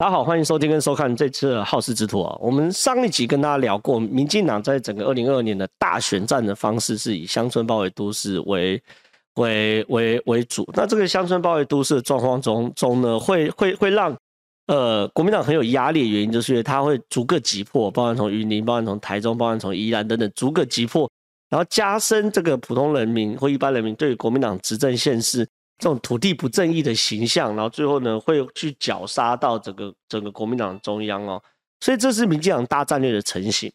大家好，欢迎收听跟收看这次的《皓事之徒》啊。我们上一集跟大家聊过，民进党在整个二零二二年的大选战的方式是以乡村包围都市为为为为主。那这个乡村包围都市的状况中中呢，会会会让呃国民党很有压力的原因，就是因为他会逐个击破，包含从云林，包含从台中，包含从宜兰等等，逐个击破，然后加深这个普通人民或一般人民对于国民党执政现实。这种土地不正义的形象，然后最后呢，会去绞杀到整个整个国民党中央哦，所以这是民进党大战略的成型。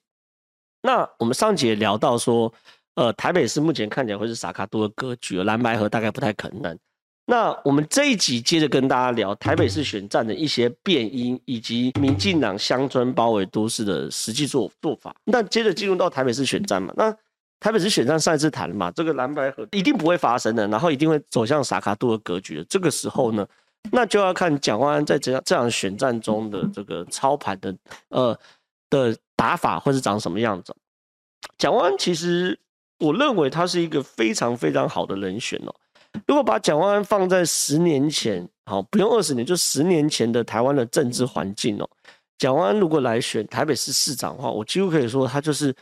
那我们上集聊到说，呃，台北市目前看起来会是萨卡多的格局，蓝白合大概不太可能。那我们这一集接着跟大家聊台北市选战的一些变因，以及民进党乡村包围都市的实际做做法。那接着进入到台北市选战嘛，那。台北市选战上一次谈嘛，这个蓝白合一定不会发生的，然后一定会走向萨卡杜的格局的。这个时候呢，那就要看蒋万安在这样这样选战中的这个操盘的呃的打法或是长什么样子。蒋万安其实我认为他是一个非常非常好的人选哦。如果把蒋万安放在十年前，好，不用二十年，就十年前的台湾的政治环境哦，蒋万安如果来选台北市市长的话，我几乎可以说他就是。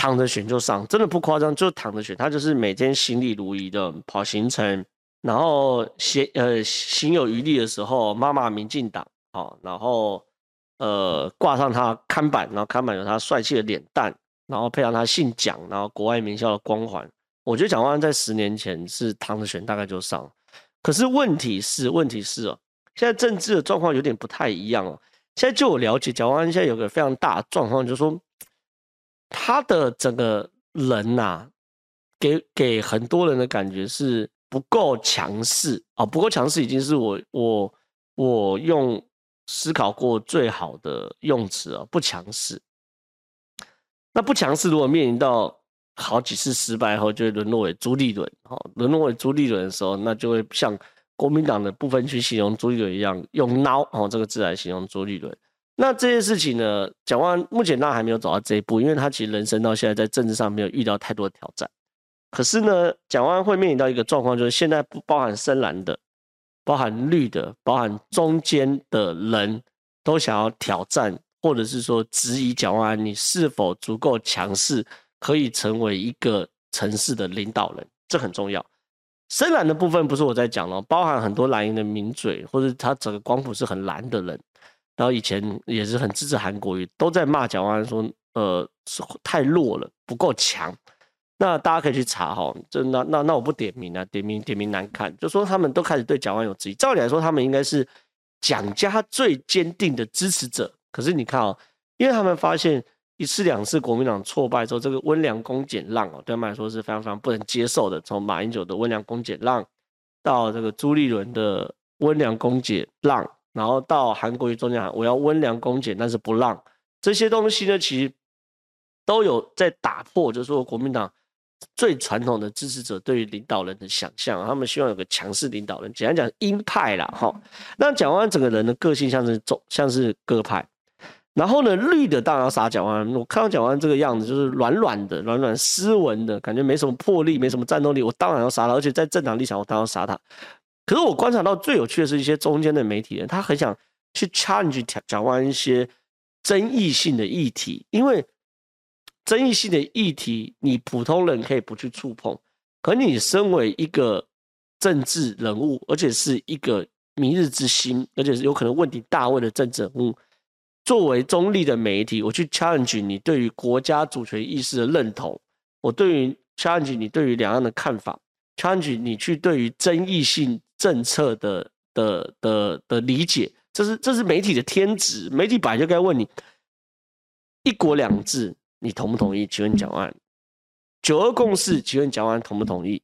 躺着选就上，真的不夸张，就躺着选。他就是每天行礼如一的跑行程，然后闲呃行有余力的时候骂骂民进党，好，然后呃挂上他看板，然后看板有他帅气的脸蛋，然后配上他姓蒋，然后国外名校的光环。我觉得蒋万安在十年前是躺着选，大概就上。可是问题是，问题是哦，现在政治的状况有点不太一样哦。现在就我了解，蒋万安现在有个非常大的状况，就是说。他的整个人呐、啊，给给很多人的感觉是不够强势啊，不够强势已经是我我我用思考过最好的用词啊，不强势。那不强势，如果面临到好几次失败后，就会沦落为朱立伦，哈，沦落为朱立伦的时候，那就会像国民党的部分去形容朱立伦一样，用孬哦这个字来形容朱立伦。那这件事情呢，蒋万目前当然还没有走到这一步，因为他其实人生到现在在政治上没有遇到太多的挑战。可是呢，蒋万安会面临到一个状况，就是现在不包含深蓝的、包含绿的、包含中间的人都想要挑战，或者是说质疑蒋万你是否足够强势，可以成为一个城市的领导人，这很重要。深蓝的部分不是我在讲了，包含很多蓝营的名嘴，或者他整个光谱是很蓝的人。然后以前也是很支持韩国瑜，都在骂蒋万安说，呃，太弱了，不够强。那大家可以去查哈，这那那那我不点名啊，点名点名难看，就说他们都开始对蒋万有质疑。照理来说，他们应该是蒋家最坚定的支持者。可是你看哦，因为他们发现一次两次国民党挫败之后，这个温良恭俭让哦，对他们来说是非常非常不能接受的。从马英九的温良恭俭让，到这个朱立伦的温良恭俭让。然后到韩国瑜中间喊我要温良恭俭，但是不让这些东西呢，其实都有在打破，就是说国民党最传统的支持者对于领导人的想象，他们希望有个强势领导人，简单讲鹰派啦哈。那蒋万安整个人的个性像是中像是鸽派，然后呢绿的当然要杀蒋万安，我看到蒋万安这个样子就是软软的、软软斯文的感觉，没什么魄力，没什么战斗力，我当然要杀他，而且在政党立场我当然要杀他。可是我观察到最有趣的是一些中间的媒体人，他很想去 challenge 蒋万安一些争议性的议题，因为争议性的议题你普通人可以不去触碰，可你身为一个政治人物，而且是一个明日之星，而且是有可能问题大位的政治人物，作为中立的媒体，我去 challenge 你对于国家主权意识的认同，我对于 challenge 你对于两岸的看法，challenge 你去对于争议性。政策的的的的理解，这是这是媒体的天职。媒体本来就该问你：一国两制，你同不同意？请问蒋万安，九二共识，请问蒋万同不同意？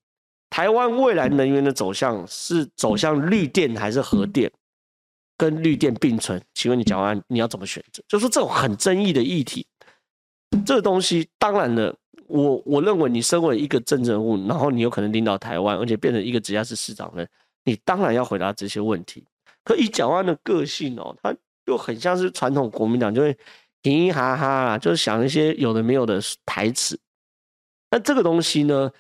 台湾未来能源的走向是走向绿电还是核电？跟绿电并存，请问你蒋万你要怎么选择？就是这种很争议的议题，这个东西当然了，我我认为你身为一个政治人物，然后你有可能领导台湾，而且变成一个直辖市市长的。你当然要回答这些问题，可以蒋万的个性哦，他又很像是传统国民党，就会嘻嘻哈哈啦，就是想一些有的没有的台词。那这个东西呢，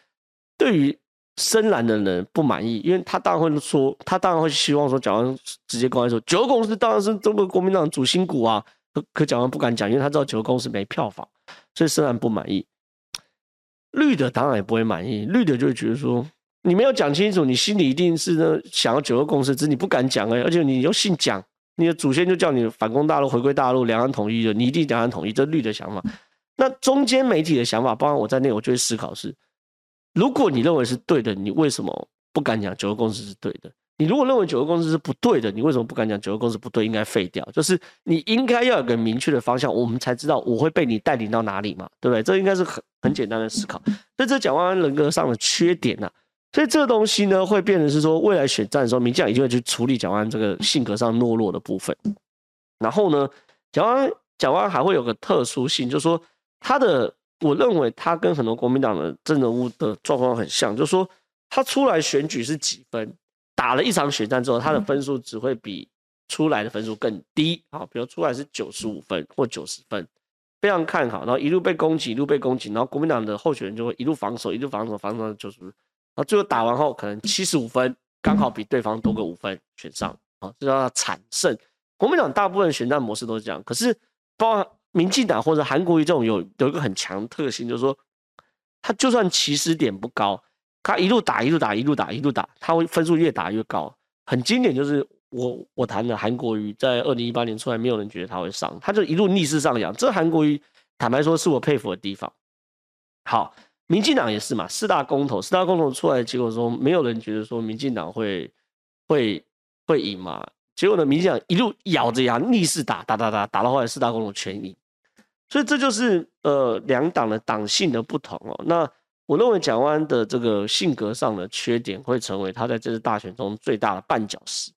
对于深蓝的人不满意，因为他当然会说，他当然会希望说，蒋万直接公开说，九二共识当然是中国国民党主心骨啊。可可蒋万不敢讲，因为他知道九二共识没票房，所以深蓝不满意。绿的当然也不会满意，绿的就会觉得说，你没有讲清楚，你心里一定是呢想要九二共识，只是你不敢讲哎，而且你又姓蒋，你的祖先就叫你反攻大陆、回归大陆、两岸统一的，你一定两岸统一，这是绿的想法。那中间媒体的想法，包括我在内，我就会思考是。如果你认为是对的，你为什么不敢讲九二共识是对的？你如果认为九二共识是不对的，你为什么不敢讲九二共识不对，应该废掉？就是你应该要有个明确的方向，我们才知道我会被你带领到哪里嘛，对不对？这应该是很很简单的思考。所以这蒋万安人格上的缺点呢、啊，所以这个东西呢，会变成是说，未来选战的时候，民进党一定会去处理蒋万这个性格上懦弱的部分。然后呢，蒋万蒋万还会有个特殊性，就是说他的。我认为他跟很多国民党的政治人物的状况很像，就是说他出来选举是几分，打了一场选战之后，他的分数只会比出来的分数更低啊，比如出来是九十五分或九十分，非常看好，然后一路被攻击，一路被攻击，然后国民党的候选人就会一路防守，一路防守，防守到九十，啊最后打完后可能七十五分，刚好比对方多个五分选上啊，这叫惨胜。国民党大部分选战模式都是这样，可是包括。民进党或者韩国瑜这种有有一个很强特性，就是说，他就算起始点不高，他一路打一路打一路打一路打，他会分数越打越高。很经典就是我我谈的韩国瑜在二零一八年出来，没有人觉得他会上，他就一路逆势上扬。这韩国瑜坦白说是我佩服的地方。好，民进党也是嘛，四大公投，四大公投出来结果说，没有人觉得说民进党会会会赢嘛。结果呢，民进党一路咬着牙逆势打打打打，打到后来四大公投全赢。所以这就是呃两党的党性的不同哦。那我认为蒋万的这个性格上的缺点会成为他在这次大选中最大的绊脚石。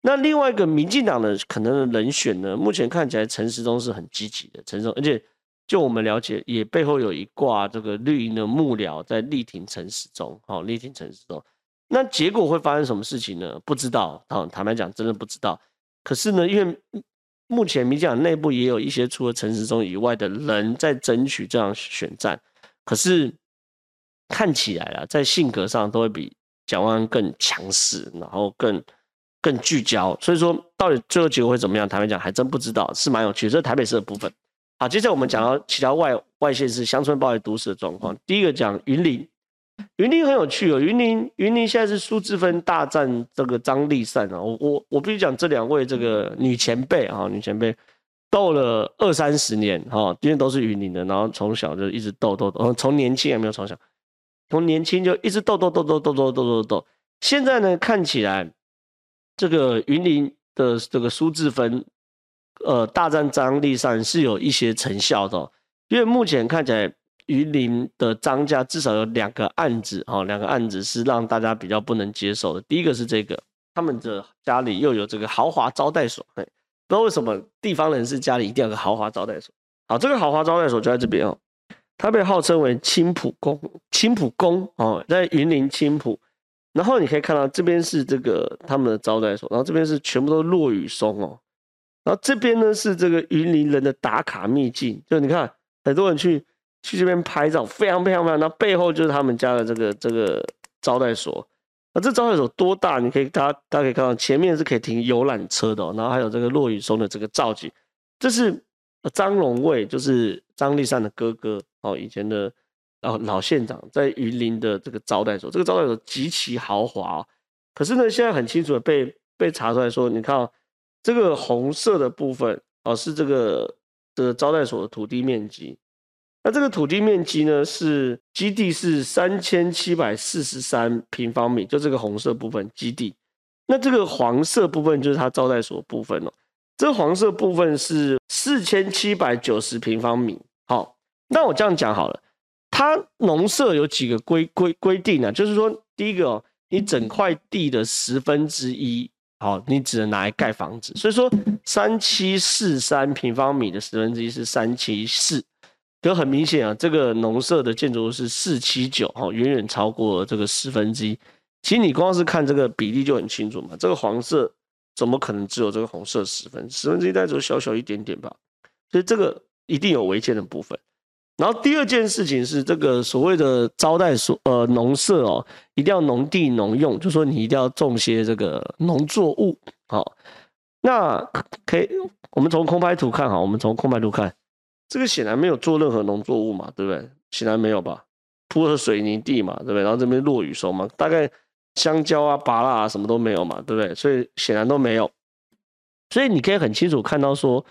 那另外一个民进党的可能的人选呢，目前看起来陈时中是很积极的，陈时中，而且就我们了解，也背后有一挂这个绿营的幕僚在力挺陈时中，好力挺陈时中。那结果会发生什么事情呢？不知道，啊坦白讲真的不知道。可是呢，因为目前民进党内部也有一些除了陈时中以外的人在争取这样选战，可是看起来啊，在性格上都会比蒋万安更强势，然后更更聚焦。所以说，到底最后结果会怎么样？坦白讲还真不知道，是蛮有趣。这是台北市的部分。好，接着我们讲到其他外外县市乡村包围都市的状况。第一个讲云林。云林很有趣哦，云林云林现在是苏志芬大战这个张丽善啊，我我我必须讲这两位这个女前辈啊，女前辈斗了二三十年哈，因为都是云林的，然后从小就一直斗斗斗，从年轻也没有从小，从年轻就一直斗斗斗斗斗斗斗斗斗，现在呢看起来这个云林的这个苏志芬呃大战张力上是有一些成效的，因为目前看起来。云林的张家至少有两个案子，哈，两个案子是让大家比较不能接受的。第一个是这个，他们的家里又有这个豪华招待所，哎，不知道为什么地方人士家里一定要有个豪华招待所。好，这个豪华招待所就在这边哦，它被号称为青埔宫，青埔宫哦，在云林青埔。然后你可以看到这边是这个他们的招待所，然后这边是全部都落雨松哦，然后这边呢是这个云林人的打卡秘境，就你看很多人去。去这边拍照，非常非常非常。那背后就是他们家的这个这个招待所。那这招待所多大？你可以大家大家可以看到，前面是可以停游览车的，然后还有这个落羽松的这个造景。这是张荣卫，就是张立善的哥哥哦，以前的哦老县长，在云林的这个招待所。这个招待所极其豪华，可是呢，现在很清楚的被被查出来说，你看哦，这个红色的部分哦，是这个这个招待所的土地面积。那这个土地面积呢，是基地是三千七百四十三平方米，就这个红色部分基地。那这个黄色部分就是它招待所部分哦。这黄色部分是四千七百九十平方米。好，那我这样讲好了，它农舍有几个规规规定呢？就是说，第一个哦，你整块地的十分之一，好，你只能拿来盖房子。所以说，三七四三平方米的十分之一是三七四。就很明显啊，这个农舍的建筑是四七九哈，远远超过这个十分之一。其实你光是看这个比例就很清楚嘛，这个黄色怎么可能只有这个红色十分？十分之一大概只有小小一点点吧。所以这个一定有违建的部分。然后第二件事情是这个所谓的招待所呃农舍哦，一定要农地农用，就说你一定要种些这个农作物。好，那可以我们从空拍图看哈，我们从空拍图看，这个显然没有做任何农作物嘛，对不对？显然没有吧？铺了水泥地嘛，对不对？然后这边落雨收嘛，大概香蕉啊、芭乐啊什么都没有嘛，对不对？所以显然都没有。所以你可以很清楚看到说。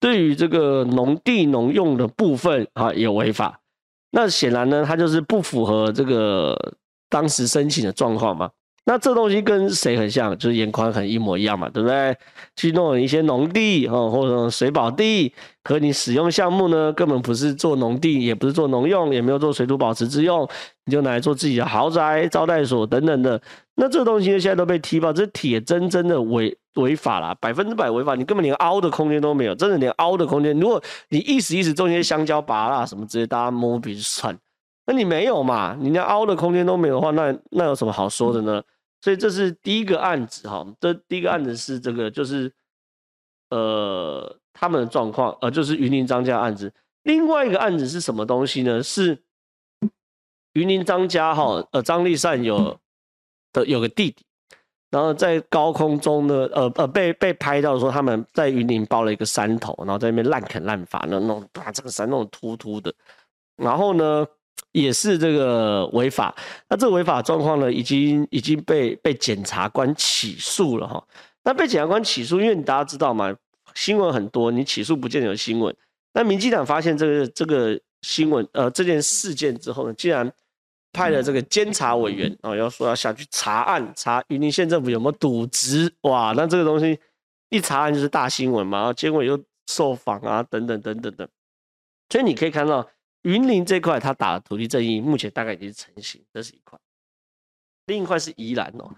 对于这个农地农用的部分啊，有违法，那显然呢，它就是不符合这个当时申请的状况嘛。那这东西跟谁很像？就是颜宽很一模一样嘛，对不对？去弄一些农地哦，或者水保地，可你使用项目呢，根本不是做农地，也不是做农用，也没有做水土保持之用，你就拿来做自己的豪宅、招待所等等的。那这个东西呢，现在都被踢爆，这是铁铮铮的违违法啦，百分之百违法，你根本连凹的空间都没有，真的连凹的空间，如果你意思意思种一些香蕉、芭乐什么之类，大家摸鼻子算，那你没有嘛？你连凹的空间都没有的话，那那有什么好说的呢？所以这是第一个案子哈，这第一个案子是这个，就是呃他们的状况，呃就是云林张家案子。另外一个案子是什么东西呢？是云林张家哈，呃张立善有的有个弟弟，然后在高空中呢，呃呃被被拍到说他们在云林包了一个山头，然后在那边滥垦滥伐，那弄把这个山弄突突的，然后呢。也是这个违法，那这个违法状况呢，已经已经被被检察官起诉了哈。那被检察官起诉，因为你大家知道嘛，新闻很多，你起诉不见有新闻。那民进党发现这个这个新闻呃这件事件之后呢，竟然派了这个监察委员啊，要说要下去查案，查云林县政府有没有渎职哇？那这个东西一查案就是大新闻嘛，然后结果又受访啊等等等等的，所以你可以看到。云林这块，他打的土地正义目前大概已经成型，这是一块。另一块是宜兰哦，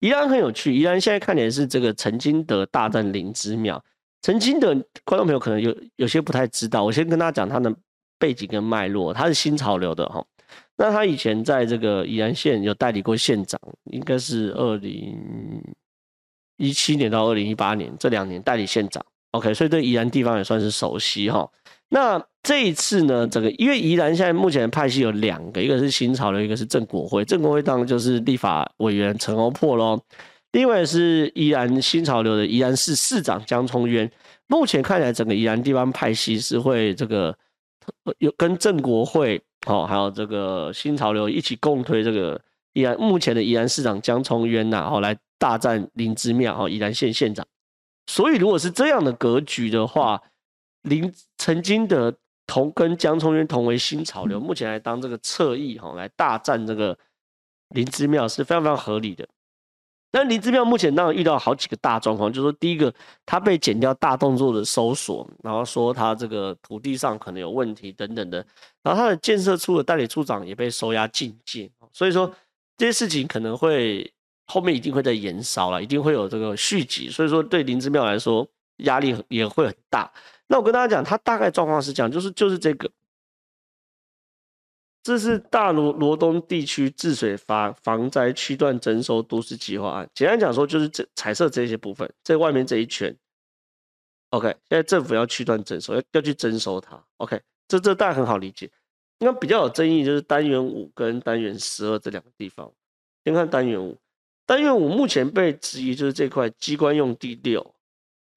宜兰很有趣。宜兰现在看起来是这个陈金德大战林之妙。陈金德观众朋友可能有有些不太知道，我先跟大家讲他的背景跟脉络。他是新潮流的哈，那他以前在这个宜兰县有代理过县长，应该是二零一七年到二零一八年这两年代理县长。OK，所以对宜兰地方也算是熟悉哈。那这一次呢，整个因为宜兰现在目前的派系有两个，一个是新潮流，一个是郑国辉。郑国辉当然就是立法委员陈欧珀喽。另外是宜兰新潮流的宜兰市市长江聪渊。目前看起来，整个宜兰地方派系是会这个有跟郑国辉哦，还有这个新潮流一起共推这个宜兰目前的宜兰市长江聪渊呐，哦来大战林之妙哦，宜兰县县长。所以如果是这样的格局的话，林曾经的同跟江聪渊同为新潮流，目前来当这个侧翼哈，来大战这个林之妙是非常非常合理的。那林之妙目前当然遇到好几个大状况，就是说第一个他被剪掉大动作的搜索，然后说他这个土地上可能有问题等等的，然后他的建设处的代理处长也被收押禁见，所以说这些事情可能会后面一定会再延烧了，一定会有这个续集，所以说对林之妙来说压力也会很大。那我跟大家讲，他大概状况是这样，就是就是这个，这是大罗罗东地区治水防防灾区段征收都市计划案。简单讲说，就是这彩色这些部分，在外面这一圈。OK，现在政府要区段征收，要要去征收它。OK，这这大家很好理解。那比较有争议就是单元五跟单元十二这两个地方。先看单元五，单元五目前被质疑就是这块机关用地六。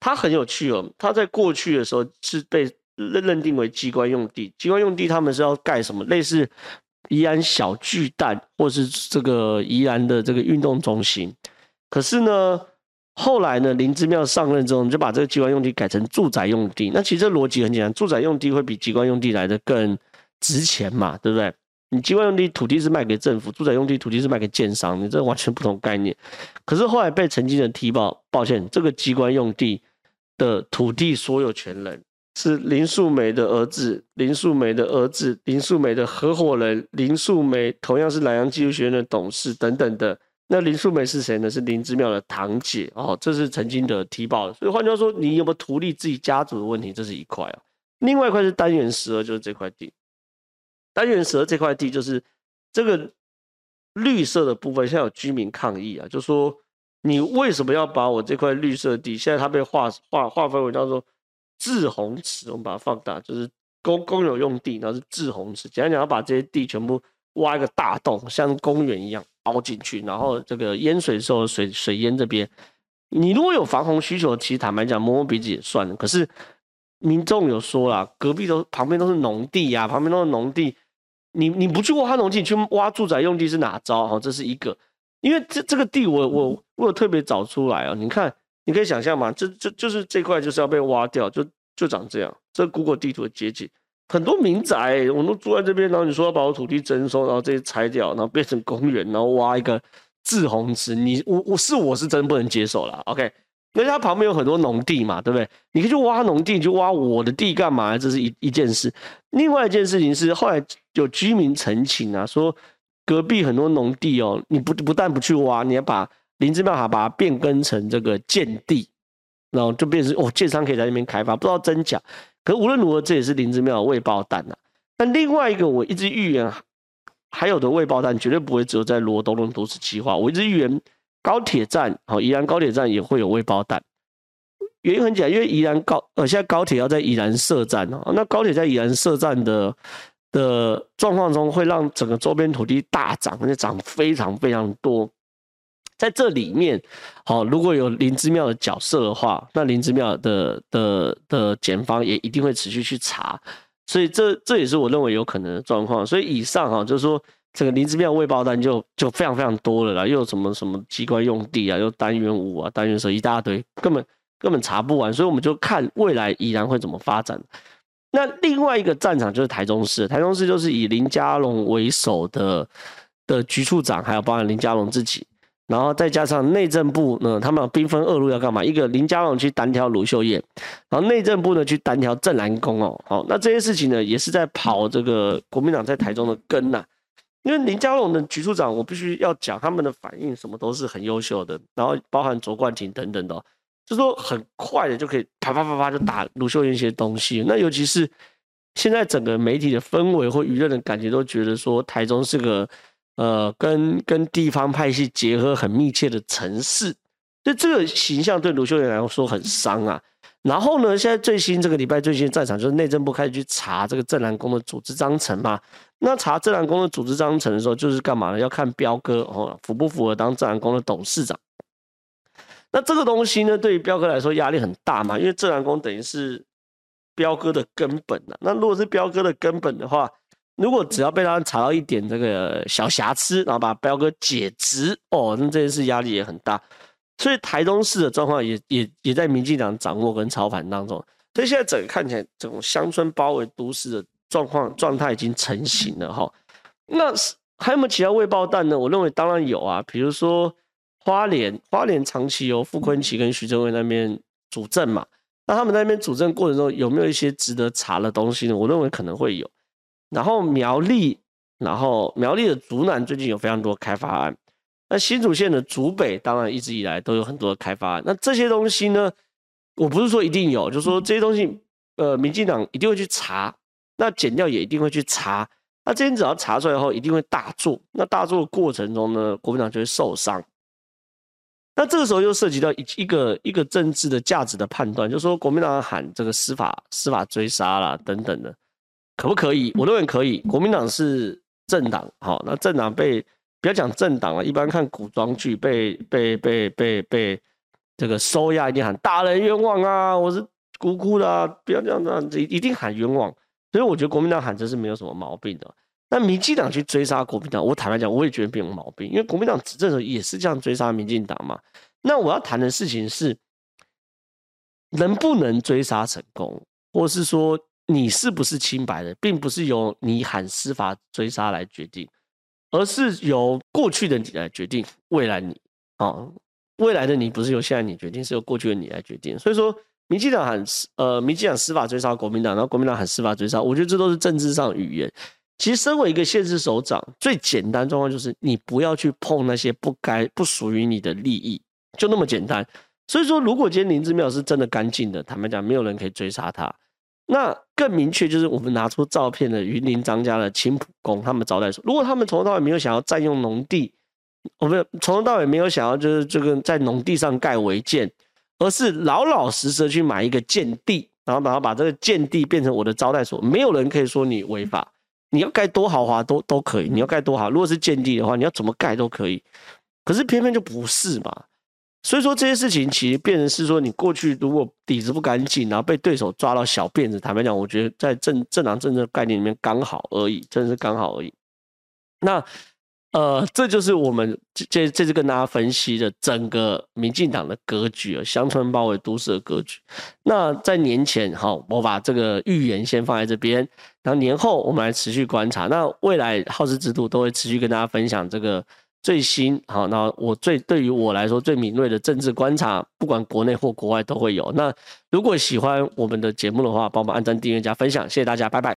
它很有趣哦，它在过去的时候是被认认定为机关用地，机关用地他们是要盖什么？类似宜兰小巨蛋，或是这个宜兰的这个运动中心。可是呢，后来呢，林之妙上任之后，就把这个机关用地改成住宅用地。那其实这逻辑很简单，住宅用地会比机关用地来的更值钱嘛，对不对？你机关用地土地是卖给政府，住宅用地土地是卖给建商，你这完全不同概念。可是后来被曾经的提报，抱歉，这个机关用地。的土地所有权人是林素梅的儿子，林素梅的儿子，林素梅的合伙人，林素梅同样是南洋技术学院的董事等等的。那林素梅是谁呢？是林之妙的堂姐哦，这是曾经的提报。所以换句话说，你有没有图利自己家族的问题，这是一块啊。另外一块是单元十二，就是这块地。单元十二这块地就是这个绿色的部分，现在有居民抗议啊，就说。你为什么要把我这块绿色地？现在它被划划划分为叫做滞洪池，我们把它放大，就是公公有用地，然后是滞洪池，简单讲要把这些地全部挖一个大洞，像公园一样凹进去，然后这个淹水的时候水水淹这边。你如果有防洪需求，其实坦白讲摸摸鼻子也算了。可是民众有说啦，隔壁都旁边都是农地呀、啊，旁边都是农地，你你不去挖农地，你去挖住宅用地是哪招？哈，这是一个。因为这这个地我我我有特别找出来啊，你看你可以想象嘛，这这就是这块就是要被挖掉，就就长这样。这 Google 地图的街景，很多民宅我都住在这边，然后你说要把我土地征收，然后这些拆掉，然后变成公园，然后挖一个。滞洪池，你我我是我是真不能接受了。OK，因为它旁边有很多农地嘛，对不对？你可以去挖农地，就挖我的地干嘛？这是一一件事。另外一件事情是，后来有居民陈情啊，说隔壁很多农地哦，你不不但不去挖，你要把林姿妙哈把它变更成这个建地，然后就变成哦，建商可以在那边开发，不知道真假。可无论如何，这也是林姿妙的未爆弹呐。但另外一个，我一直预言。还有的未爆弹绝对不会只有在罗东的都市计划。我一直预言高铁站，好，宜兰高铁站也会有未爆弹。原因很简单，因为宜兰高呃现在高铁要在宜兰设站哦，那高铁在宜兰设站的的状况中，会让整个周边土地大涨，而且涨非常非常多。在这里面，好，如果有林之妙的角色的话，那林之妙的的的检方也一定会持续去查。所以这这也是我认为有可能的状况。所以以上哈，就是说这个林之妙未爆弹就就非常非常多了啦，又有什么什么机关用地啊，又单元五啊，单元十一大堆，根本根本查不完。所以我们就看未来宜兰会怎么发展。那另外一个战场就是台中市，台中市就是以林佳龙为首的的局处长，还有包含林佳龙自己。然后再加上内政部呢，他们兵分二路要干嘛？一个林佳龙去单挑卢秀燕，然后内政部呢去单挑郑南宫哦。好，那这些事情呢也是在跑这个国民党在台中的根呐。因为林佳龙的局处长，我必须要讲他们的反应，什么都是很优秀的。然后包含卓冠廷等等的，就说很快的就可以啪啪啪啪就打卢秀燕一些东西。那尤其是现在整个媒体的氛围或舆论的感觉，都觉得说台中是个。呃，跟跟地方派系结合很密切的城市，所以这个形象对卢秀燕来说很伤啊。然后呢，现在最新这个礼拜最新战场就是内政部开始去查这个镇澜宫的组织章程嘛。那查镇澜宫的组织章程的时候，就是干嘛呢？要看彪哥哦符不符合当镇澜宫的董事长。那这个东西呢，对于彪哥来说压力很大嘛，因为镇澜宫等于是彪哥的根本啊。那如果是彪哥的根本的话，如果只要被他查到一点这个小瑕疵，然后把彪哥解职哦，那这件事压力也很大。所以台中市的状况也也也在民进党掌握跟操盘当中。所以现在整个看起来，这种乡村包围都市的状况状态已经成型了哈。那还有没有其他未爆弹呢？我认为当然有啊，比如说花莲，花莲长期由傅昆萁跟徐正伟那边主政嘛，那他们在那边主政过程中有没有一些值得查的东西呢？我认为可能会有。然后苗栗，然后苗栗的竹南最近有非常多开发案，那新竹县的竹北当然一直以来都有很多的开发案。那这些东西呢，我不是说一定有，就是说这些东西，呃，民进党一定会去查，那减掉也一定会去查。那这些只要查出来后，一定会大做。那大做的过程中呢，国民党就会受伤。那这个时候又涉及到一一个一个政治的价值的判断，就是说国民党喊这个司法司法追杀啦等等的。可不可以？我认为可以。国民党是政党，好，那政党被不要讲政党了，一般看古装剧被被被被被这个收押，一定喊大人冤枉啊！我是无辜的啊，不要这样子，一定喊冤枉。所以我觉得国民党喊这是没有什么毛病的。那民进党去追杀国民党，我坦白讲，我也觉得没有毛病，因为国民党执政的时候也是这样追杀民进党嘛。那我要谈的事情是，能不能追杀成功，或是说？你是不是清白的，并不是由你喊司法追杀来决定，而是由过去的你来决定未来你啊，未来的你不是由现在你决定，是由过去的你来决定。所以说，民进党喊呃，民进党司法追杀国民党，然后国民党喊司法追杀，我觉得这都是政治上语言。其实，身为一个县市首长，最简单状况就是你不要去碰那些不该不属于你的利益，就那么简单。所以说，如果今天林志妙是真的干净的，坦白讲，没有人可以追杀他。那更明确就是，我们拿出照片的云林张家的青埔宫，他们招待所。如果他们从头到尾没有想要占用农地，我们从头到尾没有想要就是这个在农地上盖违建，而是老老实实去买一个建地，然后把它把这个建地变成我的招待所，没有人可以说你违法。你要盖多豪华都都可以，你要盖多好，如果是建地的话，你要怎么盖都可以。可是偏偏就不是嘛。所以说这些事情其实变成是说，你过去如果底子不干净，然后被对手抓到小辫子，坦白讲，我觉得在政政党政治概念里面刚好而已，真的是刚好而已。那。呃，这就是我们这这次跟大家分析的整个民进党的格局啊，乡村包围都市的格局。那在年前，好，我把这个预言先放在这边，然后年后我们来持续观察。那未来好事制度都会持续跟大家分享这个最新，好，那我最对于我来说最敏锐的政治观察，不管国内或国外都会有。那如果喜欢我们的节目的话，帮忙按赞、订阅、加分享，谢谢大家，拜拜。